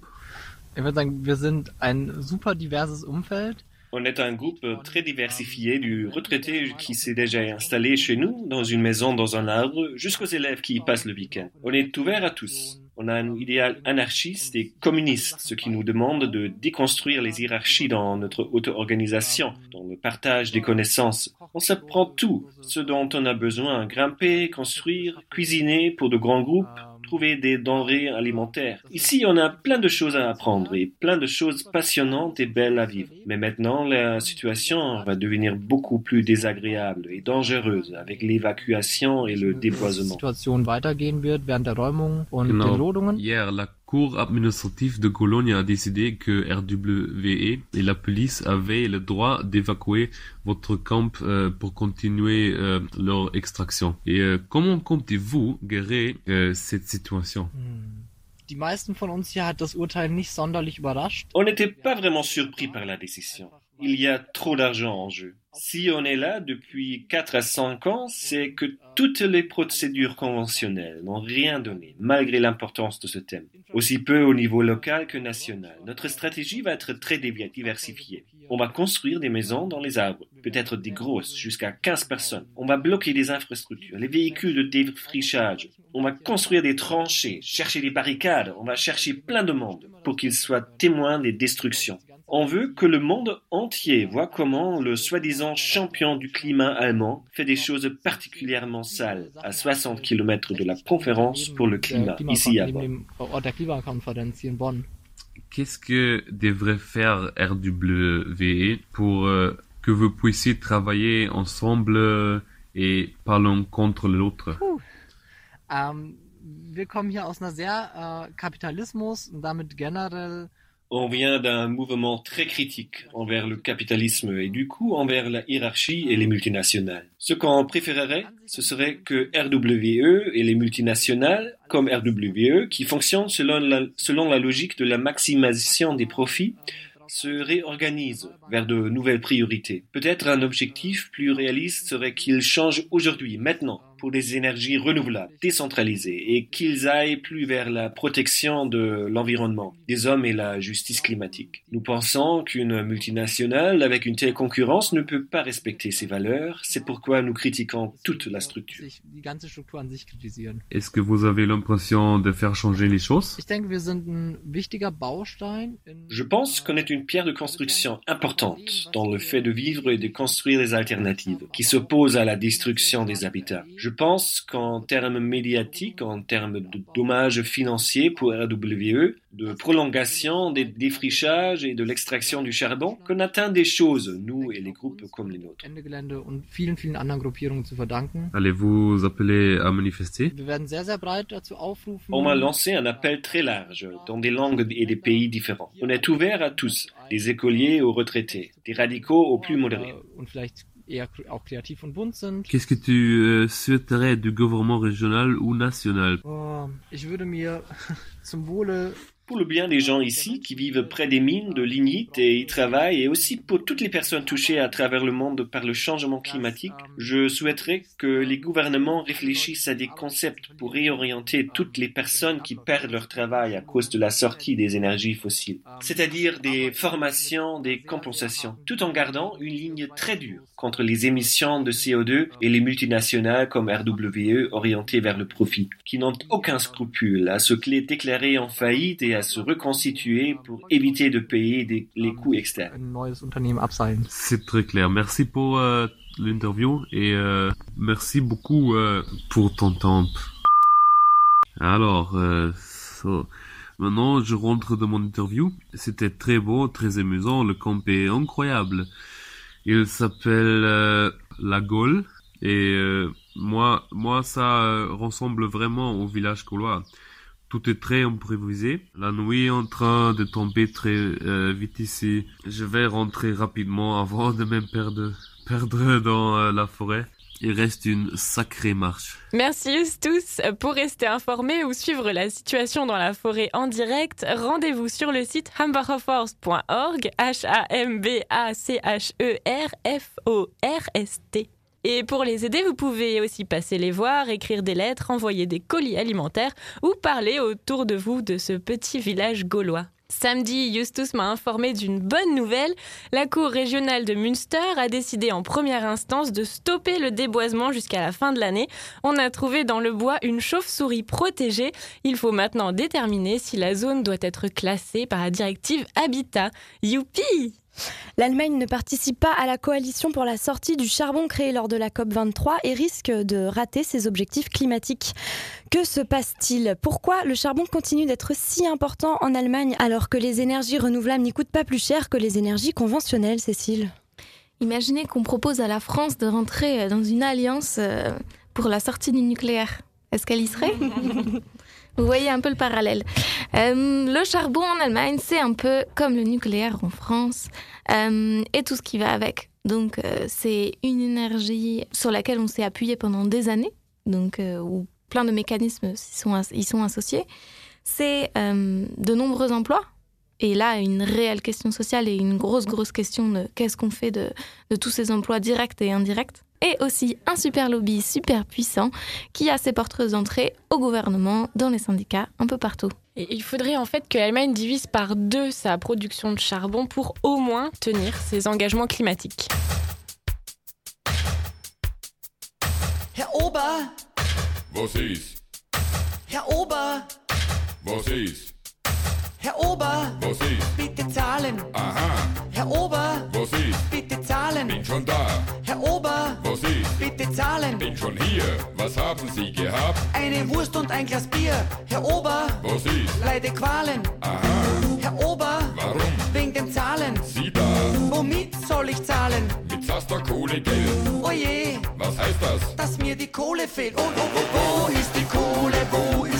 Speaker 25: Ich würde sagen, wir sind ein super diverses Umfeld.
Speaker 26: On est un groupe très diversifié, du retraité qui s'est déjà installé chez nous, dans une maison, dans un arbre, jusqu'aux élèves qui y passent le week-end. On est ouvert à tous. On a un idéal anarchiste et communiste, ce qui nous demande de déconstruire les hiérarchies dans notre auto-organisation, dans le partage des connaissances. On s'apprend tout, ce dont on a besoin, grimper, construire, cuisiner pour de grands groupes, trouver des denrées alimentaires. Ici, on a plein de choses à apprendre et plein de choses passionnantes et belles à vivre. Mais maintenant, la situation va devenir beaucoup plus désagréable et dangereuse avec l'évacuation et le déboisement.
Speaker 24: Hier, la Cour administrative de Cologne a décidé que RWE et la police avaient le droit d'évacuer votre camp euh, pour continuer euh, leur extraction. Et euh, comment comptez-vous gérer euh, cette situation?
Speaker 25: Die meisten von uns hier hat das Urteil nicht sonderlich überrascht.
Speaker 26: On n'était pas vraiment surpris par la décision. Il y a trop d'argent en jeu. Si on est là depuis 4 à 5 ans, c'est que toutes les procédures conventionnelles n'ont rien donné, malgré l'importance de ce thème. Aussi peu au niveau local que national. Notre stratégie va être très diversifiée. On va construire des maisons dans les arbres, peut-être des grosses, jusqu'à 15 personnes. On va bloquer des infrastructures, les véhicules de défrichage. On va construire des tranchées, chercher des barricades. On va chercher plein de monde pour qu'ils soient témoins des destructions. On veut que le monde entier voit comment le soi-disant champion du climat allemand fait des choses particulièrement sales à 60 km de la conférence pour le climat, ici à Bonn.
Speaker 24: Qu'est-ce que devrait faire RWE pour euh, que vous puissiez travailler ensemble euh, et parler contre l'autre?
Speaker 25: Puh. Wir kommen hier aus einer sehr Kapitalismus und damit generell
Speaker 26: On vient d'un mouvement très critique envers le capitalisme et du coup envers la hiérarchie et les multinationales. Ce qu'on préférerait, ce serait que RWE et les multinationales, comme RWE, qui fonctionnent selon la, selon la logique de la maximisation des profits, se réorganisent vers de nouvelles priorités. Peut-être un objectif plus réaliste serait qu'ils changent aujourd'hui, maintenant, pour des énergies renouvelables, décentralisées, et qu'ils aillent plus vers la protection de l'environnement, des hommes et la justice climatique. Nous pensons qu'une multinationale avec une telle concurrence ne peut pas respecter ces valeurs, c'est pourquoi nous critiquons toute la structure.
Speaker 24: Est-ce que vous avez l'impression de faire changer les choses?
Speaker 26: Je pense qu'on est une pierre de construction importante dans le fait de vivre et de construire des alternatives qui s'opposent à la destruction des habitats. Je pense qu'en termes médiatiques, en termes de dommages financiers pour RWE, de prolongation des défrichages et de l'extraction du charbon, qu'on atteint des choses, nous et les groupes comme les nôtres.
Speaker 24: Allez-vous appeler à manifester?
Speaker 26: On m'a lancé un appel très large, dans des langues et des pays différents. On est ouvert à tous, des écoliers aux retraités, des radicaux aux plus modérés.
Speaker 25: Und vielleicht eher kre- auch kreativ und bunt sind.
Speaker 24: Qu'est-ce que tu euh, souhaiterais du gouvernement régional ou national?
Speaker 25: Oh, ich würde mir zum Wohle
Speaker 26: Pour le bien des gens ici qui vivent près des mines de lignite et y travaillent, et aussi pour toutes les personnes touchées à travers le monde par le changement climatique, je souhaiterais que les gouvernements réfléchissent à des concepts pour réorienter toutes les personnes qui perdent leur travail à cause de la sortie des énergies fossiles. C'est-à-dire des formations, des compensations, tout en gardant une ligne très dure contre les émissions de CO2 et les multinationales comme RWE orientées vers le profit, qui n'ont aucun scrupule à se clé- déclarer en faillite et à se reconstituer pour éviter de payer des- les coûts externes.
Speaker 24: C'est très clair. Merci pour euh, l'interview et euh, merci beaucoup euh, pour ton temps. Alors, euh, So. Maintenant, je rentre de mon interview. C'était très beau, très amusant. Le camp est incroyable. Il s'appelle euh, La Gaule. Et euh, moi, moi, ça euh, ressemble vraiment au village gaulois. Tout est très improvisé. La nuit est en train de tomber très euh, vite ici. Je vais rentrer rapidement avant de me perdre, perdre dans euh, la forêt. Il reste une sacrée marche.
Speaker 5: Merci tous. Pour rester informé ou suivre la situation dans la forêt en direct, rendez-vous sur le site hambacherforst.org, H-A-M-B-A-C-H-E-R-F-O-R-S-T. Et pour les aider, vous pouvez aussi passer les voir, écrire des lettres, envoyer des colis alimentaires ou parler autour de vous de ce petit village gaulois. Samedi, Justus m'a informé d'une bonne nouvelle. La Cour régionale de Münster a décidé en première instance de stopper le déboisement jusqu'à la fin de l'année. On a trouvé dans le bois une chauve-souris protégée. Il faut maintenant déterminer si la zone doit être classée par la directive Habitat. Youpi
Speaker 4: L'Allemagne ne participe pas à la coalition pour la sortie du charbon créé lors de la COP23 et risque de rater ses objectifs climatiques. Que se passe-t-il? Pourquoi le charbon continue d'être si important en Allemagne alors que les énergies renouvelables n'y coûtent pas plus cher que les énergies conventionnelles, Cécile?
Speaker 14: Imaginez qu'on propose à la France de rentrer dans une alliance euh, pour la sortie du nucléaire. Est-ce qu'elle y serait? Vous voyez un peu le parallèle. Euh, le charbon en Allemagne, c'est un peu comme le nucléaire en France euh, et tout ce qui va avec. Donc, euh, c'est une énergie sur laquelle on s'est appuyé pendant des années, donc où plein de mécanismes y sont, y sont associés. C'est de nombreux emplois. Et là, une réelle question sociale et une grosse, grosse question de qu'est-ce qu'on fait de, de tous ces emplois directs et indirects. Et aussi un super lobby super puissant qui a ses porteuses d'entrée au gouvernement, dans les syndicats, un peu partout.
Speaker 5: Et il faudrait en fait que l'Allemagne divise par deux sa production de charbon pour au moins tenir ses engagements climatiques.
Speaker 27: Herr Ober!
Speaker 28: Was ist?
Speaker 27: Herr Ober!
Speaker 28: Was ist?
Speaker 27: Herr Ober!
Speaker 28: Was ist?
Speaker 27: Bitte zahlen!
Speaker 28: Aha,
Speaker 27: Herr Ober!
Speaker 28: was ist?
Speaker 27: Bitte zahlen!
Speaker 28: Bin schon da.
Speaker 27: Herr Ober! Zahlen!
Speaker 28: Bin schon hier. Was haben Sie gehabt?
Speaker 27: Eine Wurst und ein Glas Bier! Herr Ober!
Speaker 28: Was ist?
Speaker 27: Leide Qualen!
Speaker 28: Aha,
Speaker 27: Herr Ober!
Speaker 28: warum?
Speaker 27: Wegen dem Zahlen!
Speaker 28: Sie da.
Speaker 27: Womit soll ich zahlen?
Speaker 28: Mit Zaster Kohle Geld.
Speaker 27: Oje!
Speaker 28: Was heißt das?
Speaker 27: Dass mir die Kohle fehlt! Oh, oh, oh, wo ist die Kohle? Wo ist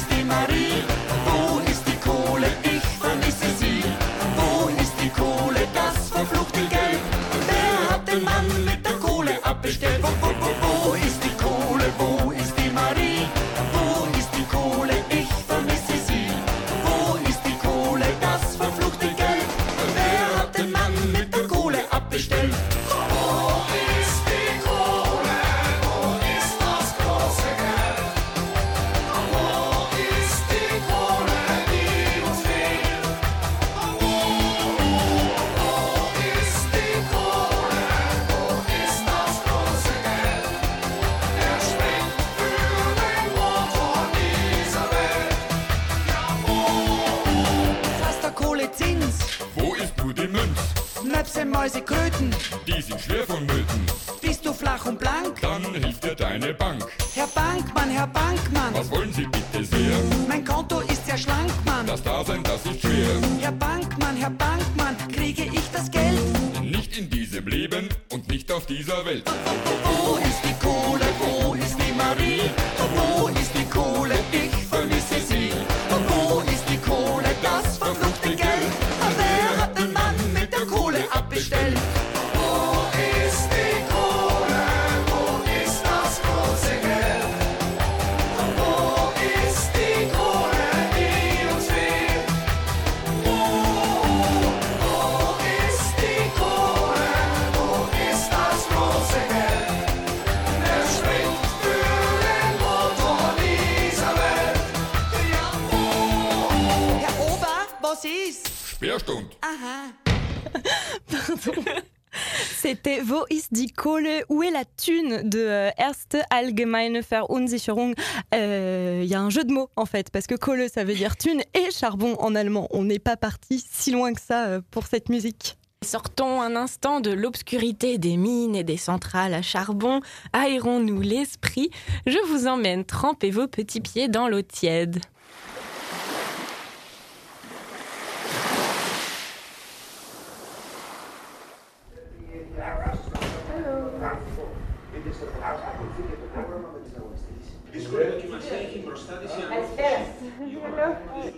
Speaker 27: ist die Kohle
Speaker 4: Où est la thune de euh, Erste Allgemeine Verunsicherung. Il y a un jeu de mots en fait, parce que Kohle ça veut dire thune et charbon en allemand. On n'est pas parti si loin que ça euh, pour cette musique.
Speaker 5: Sortons un instant de l'obscurité des mines et des centrales à charbon, aérons-nous l'esprit, je vous emmène tremper vos petits pieds dans l'eau tiède.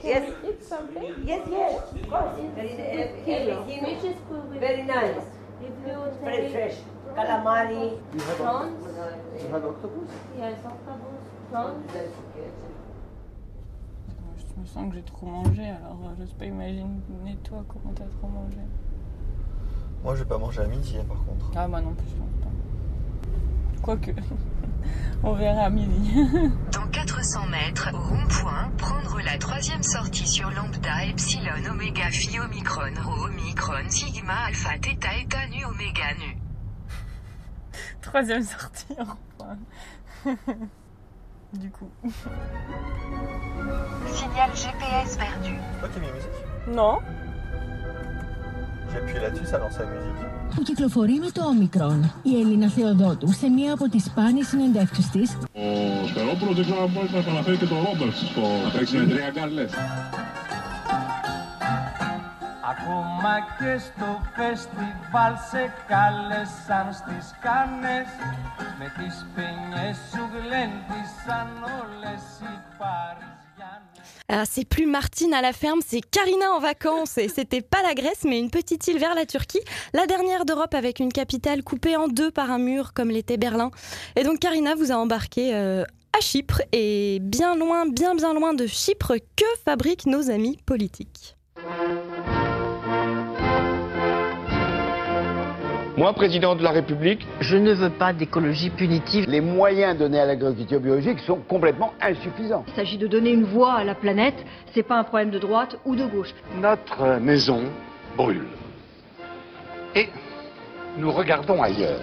Speaker 29: Yes, it's something? Yes, yes, of course. Everything is very nice. Very fresh. Calamari.
Speaker 30: Prawns? You have octopus?
Speaker 29: Yes, octopus. Prawns.
Speaker 5: Je me sens que j'ai trop mangé, alors euh, j'ose pas imaginer toi comment t'as trop mangé.
Speaker 30: Moi, je vais pas manger à midi, hein, par contre.
Speaker 5: Ah, moi non plus, je pense pas. Quoique, on verra à midi.
Speaker 31: Dans 400 mètres, au rond-point, prendre la troisième sortie sur lambda, epsilon, oméga, phi, omicron, rho, omicron, sigma, alpha, theta, eta, nu, oméga, nu.
Speaker 5: Troisième sortie, enfin. du coup.
Speaker 31: Signal GPS perdu.
Speaker 30: Toi qui as mis la musique?
Speaker 5: Non.
Speaker 30: J'ai appuyé là-dessus, ça lance la musique.
Speaker 32: που κυκλοφορεί με το όμικρον. Η Έλληνα Θεοδότου σε μία από τις σπάνιες συνεντεύξεις της
Speaker 33: Ο Στερόπουλος δεν ξέρω αν μπορεί να επαναφέρει και το Ρόμπερτς στο παίξει με τρία γκάρλες.
Speaker 27: Ακόμα και στο φεστιβάλ σε κάλεσαν στις κάνες Με τις παινιές σου γλέντισαν όλες οι Παριζιάνες
Speaker 4: Alors, c'est plus Martine à la ferme, c'est Karina en vacances. Et c'était pas la Grèce, mais une petite île vers la Turquie. La dernière d'Europe avec une capitale coupée en deux par un mur, comme l'était Berlin. Et donc, Karina vous a embarqué euh, à Chypre. Et bien loin, bien, bien loin de Chypre, que fabriquent nos amis politiques?
Speaker 34: Moi, président de la République, je ne veux pas d'écologie punitive. Les moyens donnés à l'agriculture biologique sont complètement insuffisants.
Speaker 23: Il s'agit de donner une voix à la planète, c'est pas un problème de droite ou de gauche.
Speaker 34: Notre maison brûle. Et nous regardons ailleurs.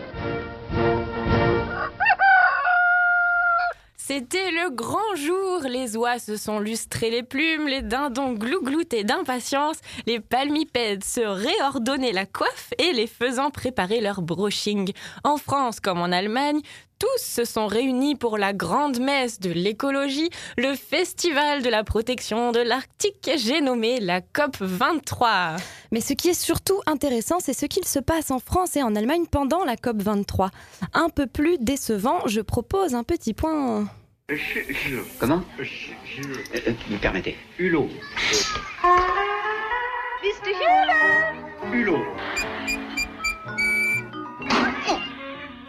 Speaker 5: C'était le grand jour, les oies se sont lustrées les plumes, les dindons glougloutaient d'impatience, les palmipèdes se réordonnaient la coiffe et les faisant préparer leur brushing. En France comme en Allemagne, tous se sont réunis pour la grande messe de l'écologie, le festival de la protection de l'Arctique, j'ai nommé la COP 23.
Speaker 4: Mais ce qui est surtout intéressant, c'est ce qu'il se passe en France et en Allemagne pendant la COP 23. Un peu plus décevant, je propose un petit point.
Speaker 20: Comment? Euh, Vous me permettez
Speaker 21: Hulot.
Speaker 5: Hulot.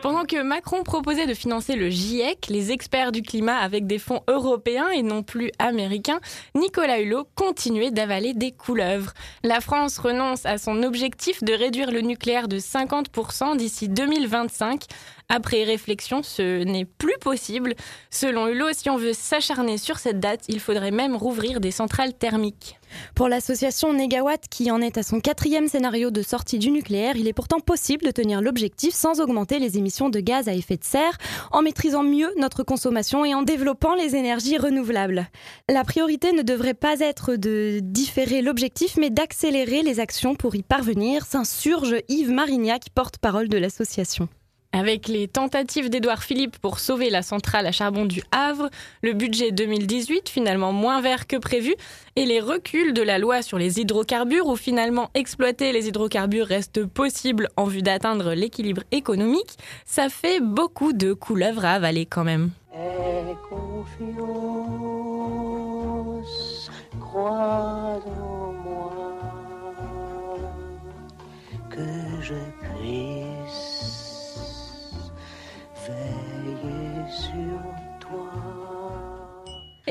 Speaker 5: Pendant que Macron proposait de financer le GIEC, les experts du climat avec des fonds européens et non plus américains, Nicolas Hulot continuait d'avaler des couleuvres. La France renonce à son objectif de réduire le nucléaire de 50% d'ici 2025. Après réflexion, ce n'est plus possible. Selon Hulot, si on veut s'acharner sur cette date, il faudrait même rouvrir des centrales thermiques.
Speaker 4: Pour l'association Negawatt, qui en est à son quatrième scénario de sortie du nucléaire, il est pourtant possible de tenir l'objectif sans augmenter les émissions de gaz à effet de serre, en maîtrisant mieux notre consommation et en développant les énergies renouvelables. La priorité ne devrait pas être de différer l'objectif, mais d'accélérer les actions pour y parvenir, s'insurge Yves Marignac, porte-parole de l'association.
Speaker 5: Avec les tentatives d'Édouard Philippe pour sauver la centrale à charbon du Havre, le budget 2018 finalement moins vert que prévu, et les reculs de la loi sur les hydrocarbures où finalement exploiter les hydrocarbures reste possible en vue d'atteindre l'équilibre économique, ça fait beaucoup de couleuvres à avaler quand même.
Speaker 27: Aie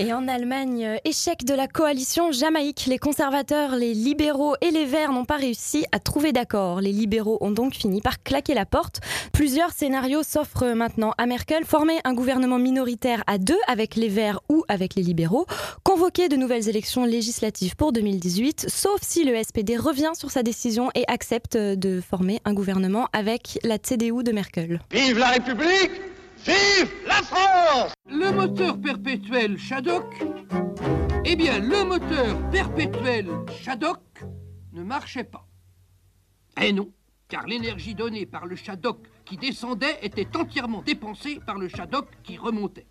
Speaker 4: Et en Allemagne, euh, échec de la coalition Jamaïque. Les conservateurs, les libéraux et les verts n'ont pas réussi à trouver d'accord. Les libéraux ont donc fini par claquer la porte. Plusieurs scénarios s'offrent maintenant à Merkel. Former un gouvernement minoritaire à deux avec les verts ou avec les libéraux. Convoquer de nouvelles élections législatives pour 2018, sauf si le SPD revient sur sa décision et accepte de former un gouvernement avec la CDU de Merkel.
Speaker 21: Vive la République Vive la France
Speaker 35: Le moteur perpétuel Shadok, eh bien, le moteur perpétuel Shadok ne marchait pas. Eh non, car l'énergie donnée par le Shadok qui descendait était entièrement dépensée par le Shadok qui remontait.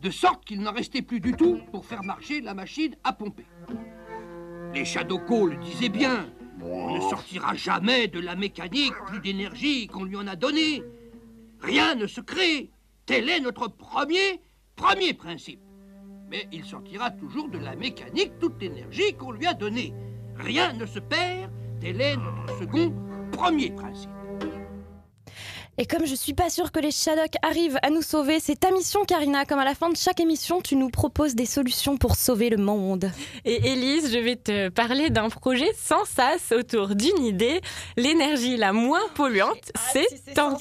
Speaker 35: De sorte qu'il n'en restait plus du tout pour faire marcher la machine à pomper. Les Shadokos le disaient bien. On ne sortira jamais de la mécanique plus d'énergie qu'on lui en a donnée. Rien ne se crée. Tel est notre premier, premier principe. Mais il sortira toujours de la mécanique toute l'énergie qu'on lui a donnée. Rien ne se perd. Tel est notre second, premier principe.
Speaker 4: Et comme je suis pas sûre que les Shadok arrivent à nous sauver, c'est ta mission, Karina. Comme à la fin de chaque émission, tu nous proposes des solutions pour sauver le monde.
Speaker 5: Et Élise, je vais te parler d'un projet sans sas autour d'une idée. L'énergie la moins polluante, c'est en...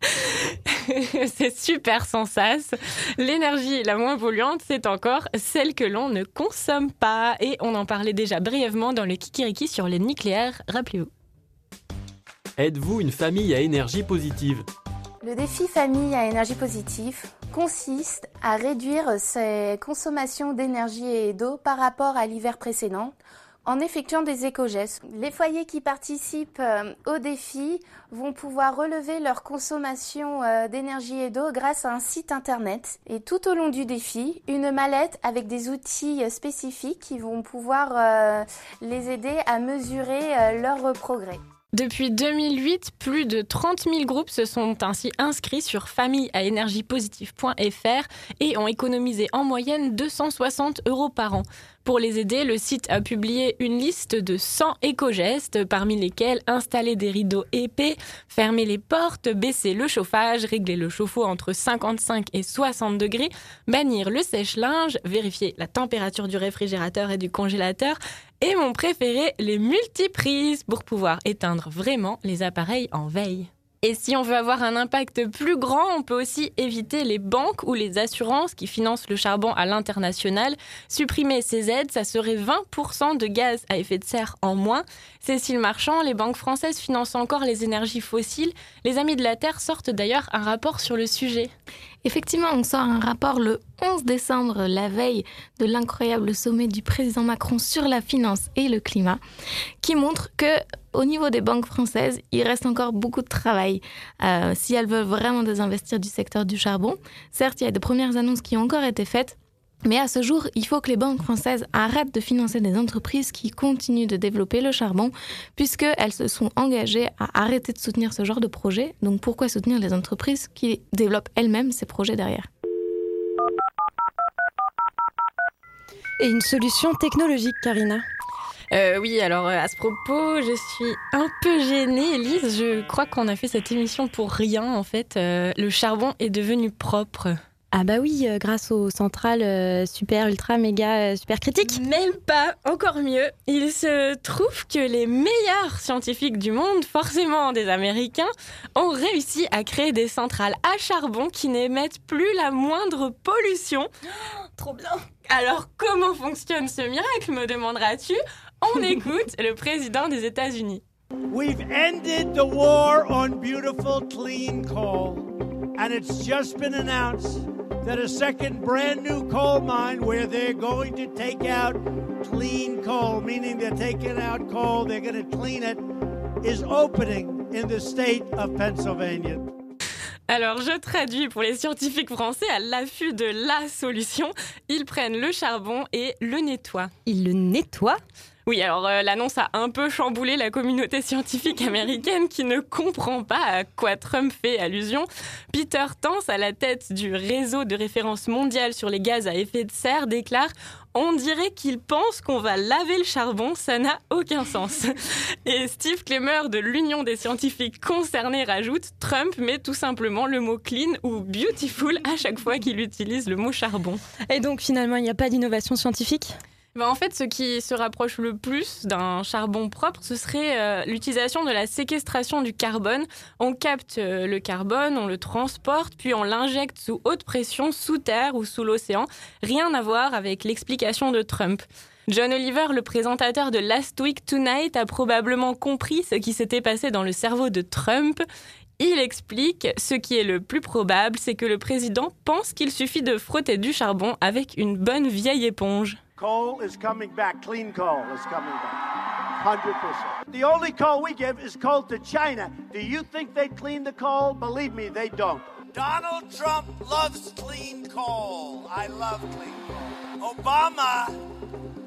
Speaker 5: c'est super sans sas. L'énergie la moins polluante, c'est encore celle que l'on ne consomme pas. Et on en parlait déjà brièvement dans le Kikiriki sur les nucléaires, rappelez-vous.
Speaker 36: Êtes-vous une famille à énergie positive?
Speaker 37: Le défi famille à énergie positive consiste à réduire ses consommations d'énergie et d'eau par rapport à l'hiver précédent en effectuant des éco-gestes. Les foyers qui participent euh, au défi vont pouvoir relever leur consommation euh, d'énergie et d'eau grâce à un site internet. Et tout au long du défi, une mallette avec des outils euh, spécifiques qui vont pouvoir les aider à mesurer leur progrès.
Speaker 5: Depuis 2008, plus de 30 000 groupes se sont ainsi inscrits sur familleaénergiepositive.fr et ont économisé en moyenne 260 euros par an. Pour les aider, le site a publié une liste de 100 éco-gestes, parmi lesquels installer des rideaux épais, fermer les portes, baisser le chauffage, régler le chauffe-eau entre 55 et 60 degrés, bannir le sèche-linge, vérifier la température du réfrigérateur et du congélateur, et mon préféré, les multiprises pour pouvoir éteindre vraiment les appareils en veille. Et si on veut avoir un impact plus grand, on peut aussi éviter les banques ou les assurances qui financent le charbon à l'international. Supprimer ces aides, ça serait 20% de gaz à effet de serre en moins. Cécile Marchand, les banques françaises financent encore les énergies fossiles. Les Amis de la Terre sortent d'ailleurs un rapport sur le sujet.
Speaker 14: Effectivement, on sort un rapport le 11 décembre, la veille de l'incroyable sommet du président Macron sur la finance et le climat, qui montre que au niveau des banques françaises, il reste encore beaucoup de travail euh, si elles veulent vraiment désinvestir du secteur du charbon. Certes, il y a de premières annonces qui ont encore été faites, mais à ce jour, il faut que les banques françaises arrêtent de financer des entreprises qui continuent de développer le charbon, puisqu'elles se sont engagées à arrêter de soutenir ce genre de projet. Donc pourquoi soutenir les entreprises qui développent elles-mêmes ces projets derrière?
Speaker 4: Et une solution technologique, Karina?
Speaker 5: Euh, oui, alors euh, à ce propos, je suis un peu gênée, Elise. Je crois qu'on a fait cette émission pour rien, en fait. Euh, le charbon est devenu propre.
Speaker 4: Ah bah oui, euh, grâce aux centrales euh, super, ultra, méga, euh, super critiques.
Speaker 5: Même pas, encore mieux. Il se trouve que les meilleurs scientifiques du monde, forcément des Américains, ont réussi à créer des centrales à charbon qui n'émettent plus la moindre pollution.
Speaker 4: trop bien.
Speaker 5: Alors comment fonctionne ce miracle, me demanderas-tu? On écoute le président des États-Unis.
Speaker 38: We've ended the war on beautiful clean coal, and it's just been announced that a second brand new coal mine where they're going to take out clean coal, meaning they're taking out coal, they're going to clean it, is opening in the state of Pennsylvania.
Speaker 5: Alors je traduis pour les scientifiques français à l'affût de la solution. Ils prennent le charbon et le nettoient.
Speaker 4: Ils le nettoient
Speaker 5: oui, alors euh, l'annonce a un peu chamboulé la communauté scientifique américaine qui ne comprend pas à quoi Trump fait allusion. Peter Tance, à la tête du réseau de référence mondiale sur les gaz à effet de serre, déclare on dirait qu'il pense qu'on va laver le charbon, ça n'a aucun sens. Et Steve Klemmer de l'Union des scientifiques concernés rajoute Trump met tout simplement le mot clean ou beautiful à chaque fois qu'il utilise le mot charbon.
Speaker 4: Et donc finalement, il n'y a pas d'innovation scientifique?
Speaker 5: Ben, en fait, ce qui se rapproche le plus d'un charbon propre, ce serait euh, l'utilisation de la séquestration du carbone. On capte euh, le carbone, on le transporte, puis on l'injecte sous haute pression, sous terre ou sous l'océan. Rien à voir avec l'explication de Trump. John Oliver, le présentateur de Last Week Tonight, a probablement compris ce qui s'était passé dans le cerveau de Trump. Il explique ce qui est le plus probable, c'est que le président pense qu'il suffit de frotter du charbon avec une bonne vieille éponge.
Speaker 38: Coal is coming back. Clean coal is coming back. 100%. The only coal we give is coal to China. Do you think they clean the coal? Believe me, they don't. Donald Trump loves clean coal. I love clean coal. Obama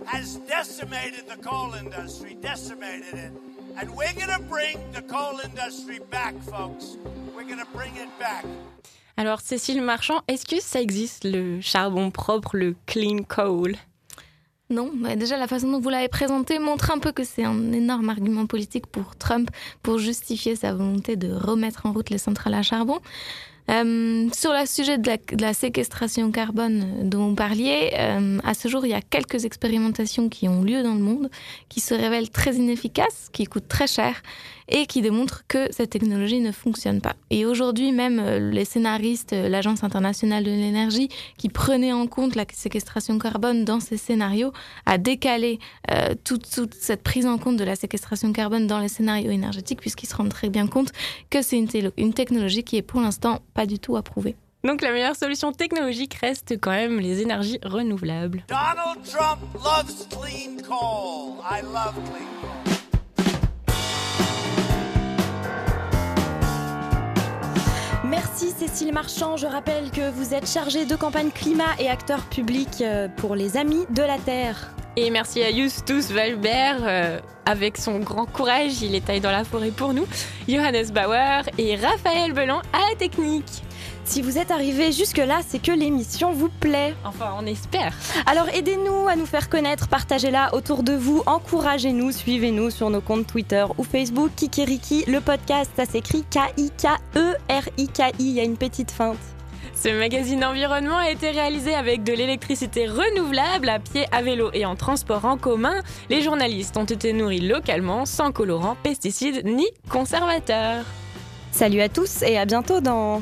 Speaker 38: has decimated the coal industry, decimated it. And we're going to bring the coal industry back, folks. We're going to bring it back.
Speaker 5: Alors, Cécile Marchand, est-ce que ça existe le charbon propre, le clean coal
Speaker 14: non, bah déjà la façon dont vous l'avez présenté montre un peu que c'est un énorme argument politique pour Trump pour justifier sa volonté de remettre en route les centrales à charbon. Euh, sur le sujet de la, séquestration carbone dont vous parliez, euh, à ce jour, il y a quelques expérimentations qui ont lieu dans le monde, qui se révèlent très inefficaces, qui coûtent très cher et qui démontrent que cette technologie ne fonctionne pas. Et aujourd'hui, même euh, les scénaristes, euh, l'Agence internationale de l'énergie, qui prenait en compte la séquestration carbone dans ces scénarios, a décalé toute, toute, cette prise en compte de la séquestration carbone dans les scénarios énergétiques, puisqu'ils se rendent très bien compte que c'est une technologie qui est pour l'instant pas du tout approuvée.
Speaker 5: Donc la meilleure solution technologique reste quand même les énergies renouvelables.
Speaker 38: Donald Trump loves clean coal. I love clean coal.
Speaker 4: Merci Cécile Marchand. Je rappelle que vous êtes chargée de campagne climat et acteur public euh, pour les Amis de la Terre.
Speaker 5: Et merci à Justus Valbert. Euh, avec son grand courage, il est taillé dans la forêt pour nous. Johannes Bauer et Raphaël Belan à la technique.
Speaker 4: Si vous êtes arrivé jusque-là, c'est que l'émission vous plaît.
Speaker 5: Enfin, on espère.
Speaker 4: Alors aidez-nous à nous faire connaître, partagez-la autour de vous, encouragez-nous, suivez-nous sur nos comptes Twitter ou Facebook. Kikiriki, le podcast, ça s'écrit K-I-K-E-R-I-K-I. Il y a une petite feinte.
Speaker 5: Ce magazine environnement a été réalisé avec de l'électricité renouvelable à pied, à vélo et en transport en commun. Les journalistes ont été nourris localement, sans colorants, pesticides ni conservateurs.
Speaker 4: Salut à tous et à bientôt dans...